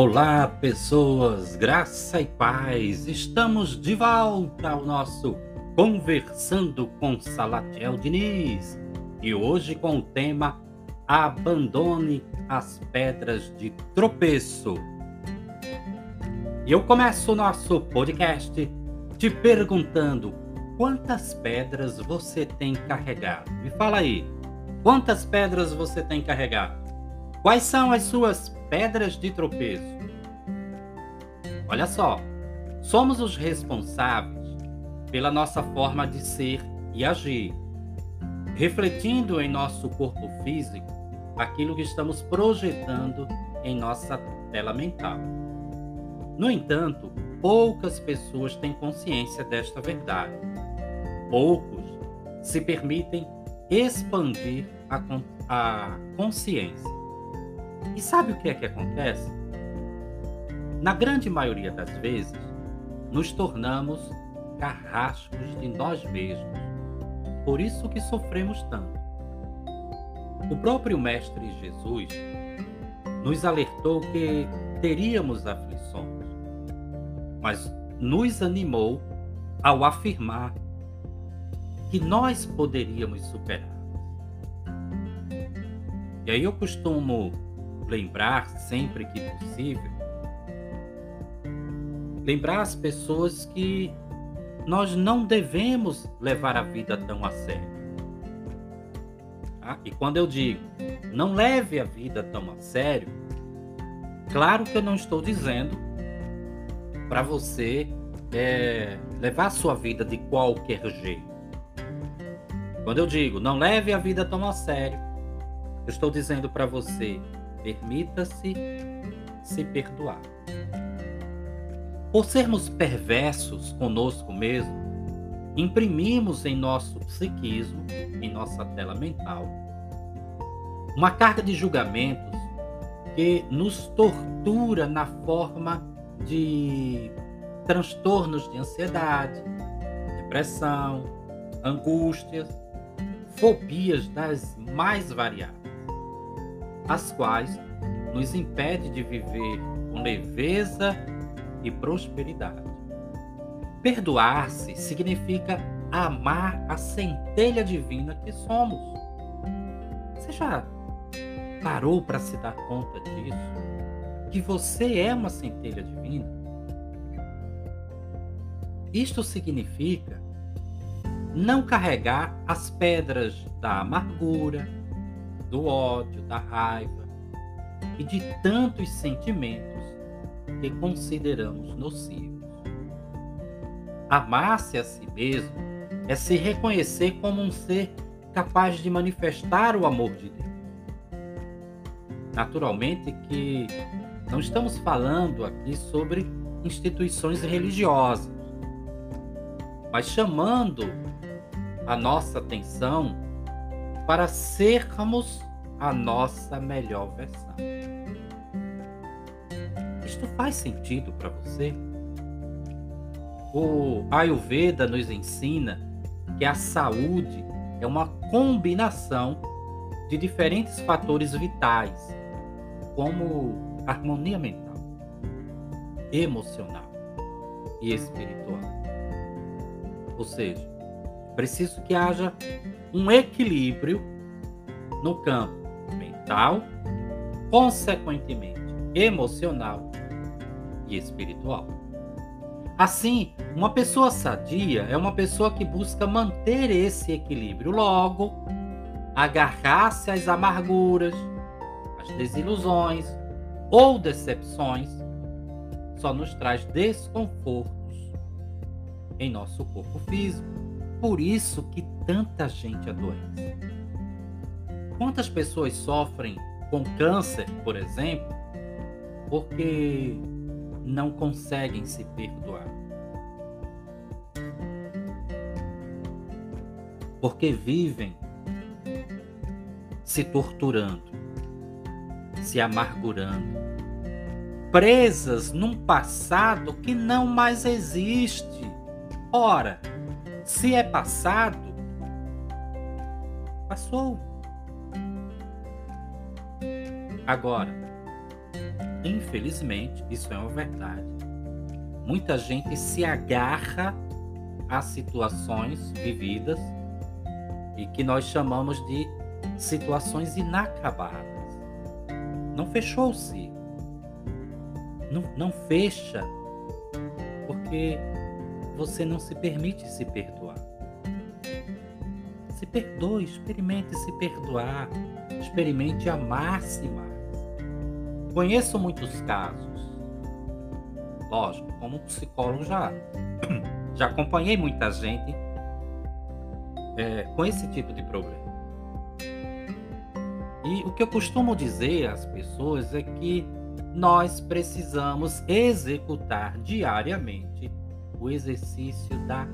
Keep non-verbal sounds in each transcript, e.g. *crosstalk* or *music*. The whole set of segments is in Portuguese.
Olá, pessoas, graça e paz. Estamos de volta ao nosso Conversando com Salatiel Diniz e hoje com o tema Abandone as pedras de tropeço. E eu começo o nosso podcast te perguntando quantas pedras você tem carregado. Me fala aí, quantas pedras você tem carregado? Quais são as suas pedras de tropeço? Olha só, somos os responsáveis pela nossa forma de ser e agir, refletindo em nosso corpo físico aquilo que estamos projetando em nossa tela mental. No entanto, poucas pessoas têm consciência desta verdade. Poucos se permitem expandir a, a consciência e sabe o que é que acontece? Na grande maioria das vezes, nos tornamos carrascos de nós mesmos. Por isso que sofremos tanto. O próprio Mestre Jesus nos alertou que teríamos aflições, mas nos animou ao afirmar que nós poderíamos superar. E aí eu costumo lembrar sempre que possível, lembrar as pessoas que nós não devemos levar a vida tão a sério. Tá? E quando eu digo não leve a vida tão a sério, claro que eu não estou dizendo para você é, levar a sua vida de qualquer jeito. Quando eu digo não leve a vida tão a sério, eu estou dizendo para você Permita-se se perdoar. Por sermos perversos conosco mesmo, imprimimos em nosso psiquismo, em nossa tela mental, uma carga de julgamentos que nos tortura na forma de transtornos de ansiedade, depressão, angústias, fobias das mais variadas as quais nos impede de viver com leveza e prosperidade. Perdoar-se significa amar a centelha divina que somos. Você já parou para se dar conta disso? Que você é uma centelha divina? Isto significa não carregar as pedras da amargura, do ódio, da raiva e de tantos sentimentos que consideramos nocivos. Amar-se a si mesmo é se reconhecer como um ser capaz de manifestar o amor de Deus. Naturalmente que não estamos falando aqui sobre instituições religiosas, mas chamando a nossa atenção para sermos a nossa melhor versão. Isto faz sentido para você? O Ayurveda nos ensina que a saúde é uma combinação de diferentes fatores vitais, como harmonia mental, emocional e espiritual. Ou seja, preciso que haja um equilíbrio no campo mental, consequentemente emocional e espiritual. Assim, uma pessoa sadia é uma pessoa que busca manter esse equilíbrio, logo, agarrar-se às amarguras, às desilusões ou decepções só nos traz desconfortos em nosso corpo físico por isso que tanta gente adoece. Quantas pessoas sofrem com câncer, por exemplo, porque não conseguem se perdoar? Porque vivem se torturando, se amargurando, presas num passado que não mais existe. Ora, se é passado, passou. Agora, infelizmente, isso é uma verdade. Muita gente se agarra a situações vividas e que nós chamamos de situações inacabadas. Não fechou ciclo. Não, não fecha porque você não se permite se perdoar. Se perdoe, experimente se perdoar, experimente amar-se. Conheço muitos casos. Lógico, como psicólogo já, *clears throat* já acompanhei muita gente é, com esse tipo de problema. E o que eu costumo dizer às pessoas é que nós precisamos executar diariamente o exercício da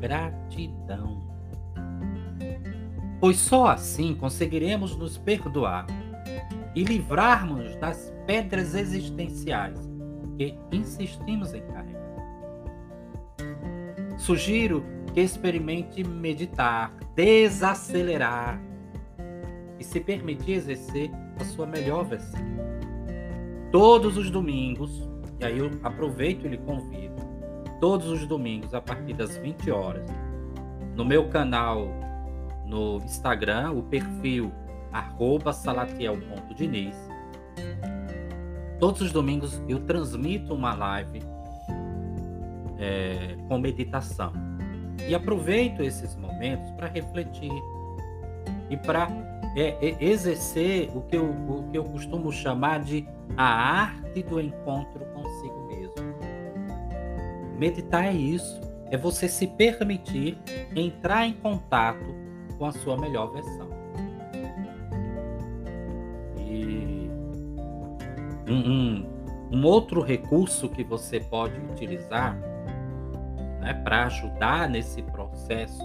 gratidão. Pois só assim conseguiremos nos perdoar e livrarmos das pedras existenciais que insistimos em carregar. Sugiro que experimente meditar, desacelerar e se permitir exercer a sua melhor versão. Todos os domingos, e aí eu aproveito e lhe convido, todos os domingos a partir das 20 horas, no meu canal no Instagram, o perfil salatiel.diniz. Todos os domingos eu transmito uma live é, com meditação. E aproveito esses momentos para refletir e para é, é, exercer o que, eu, o que eu costumo chamar de a arte do encontro. Meditar é isso, é você se permitir entrar em contato com a sua melhor versão. E um, um, outro recurso que você pode utilizar né, para ajudar nesse processo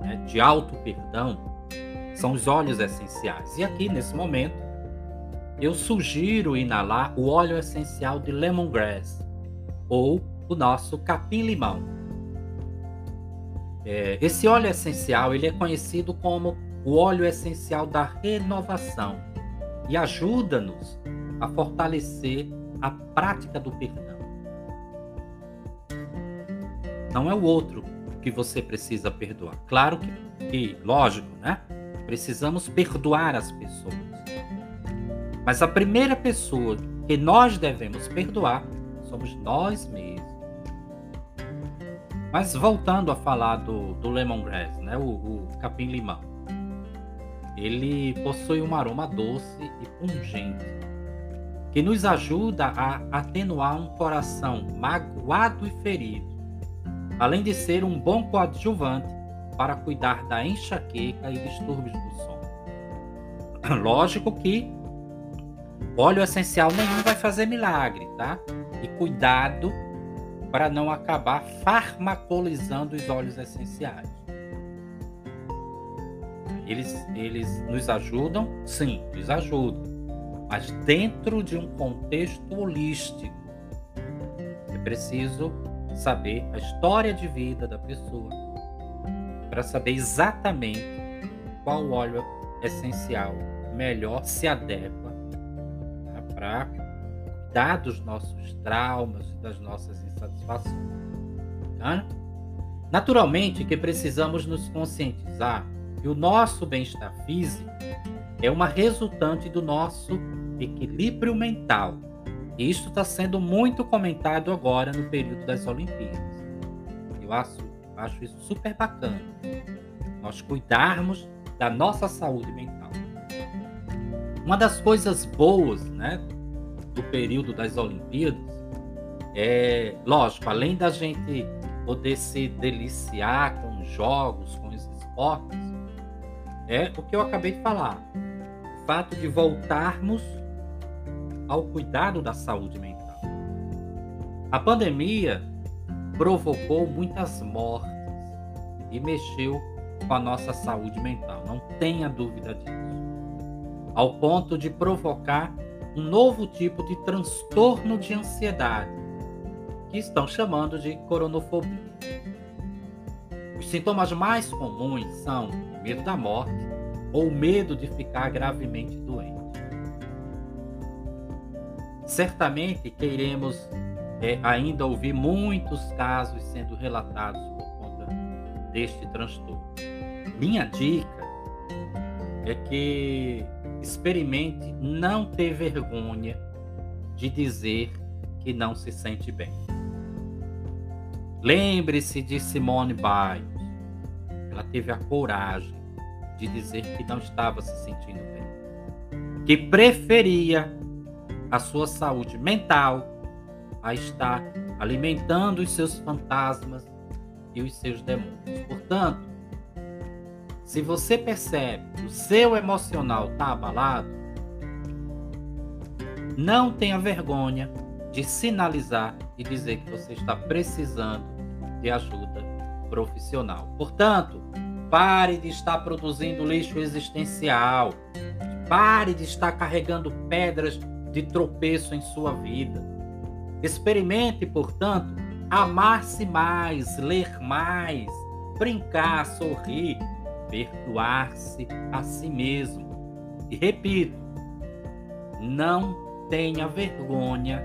né, de auto-perdão são os óleos essenciais. E aqui, nesse momento, eu sugiro inalar o óleo essencial de lemongrass ou o nosso capim-limão. É, esse óleo essencial ele é conhecido como o óleo essencial da renovação e ajuda-nos a fortalecer a prática do perdão. Não é o outro que você precisa perdoar. Claro que, que lógico, né? Precisamos perdoar as pessoas. Mas a primeira pessoa que nós devemos perdoar somos nós mesmos. Mas voltando a falar do, do lemongrass, né, o, o capim-limão, ele possui um aroma doce e pungente que nos ajuda a atenuar um coração magoado e ferido, além de ser um bom coadjuvante para cuidar da enxaqueca e distúrbios do sono. *clears throat* Lógico que óleo essencial nenhum vai fazer milagre, tá? E cuidado para não acabar farmacolizando os óleos essenciais. Eles, eles nos ajudam? Sim, nos ajudam. Mas dentro de um contexto holístico. É preciso saber a história de vida da pessoa para saber exatamente qual óleo essencial melhor se adequa tá? para cuidar dos nossos traumas e das nossas insatisfações. Tá? Naturalmente que precisamos nos conscientizar que o nosso bem-estar físico é uma resultante do nosso equilíbrio mental. E isto está sendo muito comentado agora no período das Olimpíadas. Eu acho Acho isso super bacana. Nós cuidarmos da nossa saúde mental. Uma das coisas boas, né, do período das Olimpíadas é, lógico, além da gente poder se deliciar com os jogos, com os esportes, é o que eu acabei de falar. O fato de voltarmos ao cuidado da saúde mental. A pandemia provocou muitas mortes e mexeu com a nossa saúde mental, não tenha dúvida disso. Ao ponto de provocar um novo tipo de transtorno de ansiedade, que estão chamando de coronofobia. Os sintomas mais comuns são o medo da morte ou o medo de ficar gravemente doente. certamente queremos é, ainda ouvir muitos casos sendo relatados por conta deste transtorno. Minha dica é que experimente não ter vergonha de dizer que não se sente bem. Lembre-se de Simone Biles. Ela teve a coragem de dizer que não estava se sentindo bem, que preferia a sua saúde mental a estar alimentando os seus fantasmas e os seus demônios. Portanto, se você percebe que o seu emocional está abalado, não tenha vergonha de sinalizar e dizer que você está precisando de ajuda profissional. Portanto, pare de estar produzindo lixo existencial. Pare de estar carregando pedras de tropeço em sua vida. Experimente, portanto, amar-se mais, ler mais, brincar, sorrir, perdoar-se a si mesmo. E repito, não tenha vergonha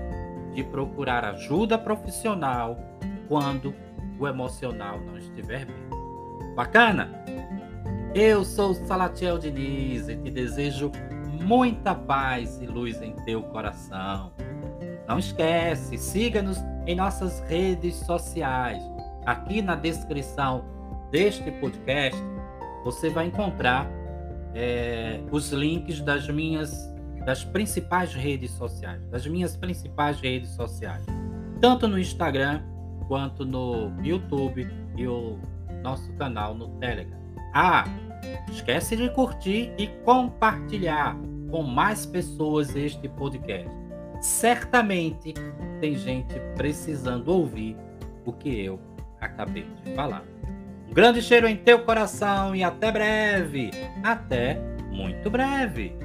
de procurar ajuda profissional quando o emocional não estiver bem. Bacana? Eu sou Salatiel Diniz e te desejo muita paz e luz em teu coração. Não esquece, siga-nos em nossas redes sociais. Aqui na descrição deste podcast você vai encontrar é, os links das minhas das principais redes sociais, das minhas principais redes sociais, tanto no Instagram quanto no YouTube e o nosso canal no Telegram. Ah, esquece de curtir e compartilhar com mais pessoas este podcast. Certamente tem gente precisando ouvir o que eu acabei de falar. Grande cheiro em teu coração e até breve. Até muito breve.